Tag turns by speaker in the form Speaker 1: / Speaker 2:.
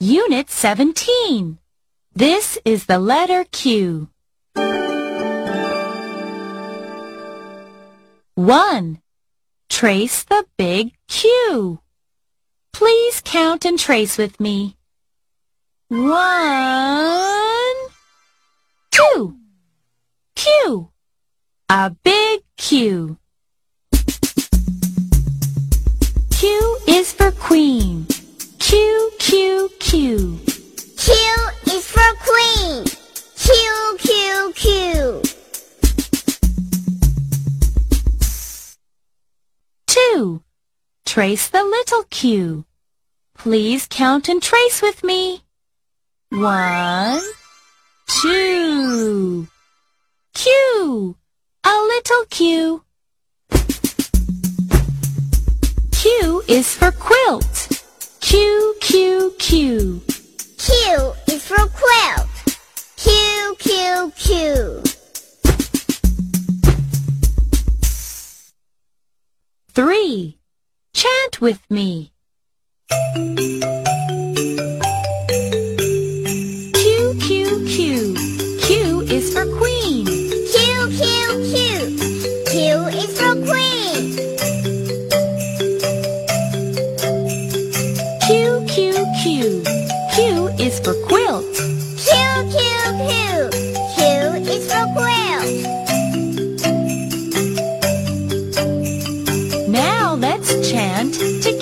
Speaker 1: Unit 17. This is the letter Q. 1. Trace the big Q. Please count and trace with me. One, two. Q. A big Q. Q is for queen. 2. Trace the little q. Please count and trace with me. One, two. Q. A little q. Q is for 3. Chant with me. Q, Q, Q. Q is for queen.
Speaker 2: Q, Q, Q. Q is for queen.
Speaker 1: Q, Q, Q. Q is for quilt. Together.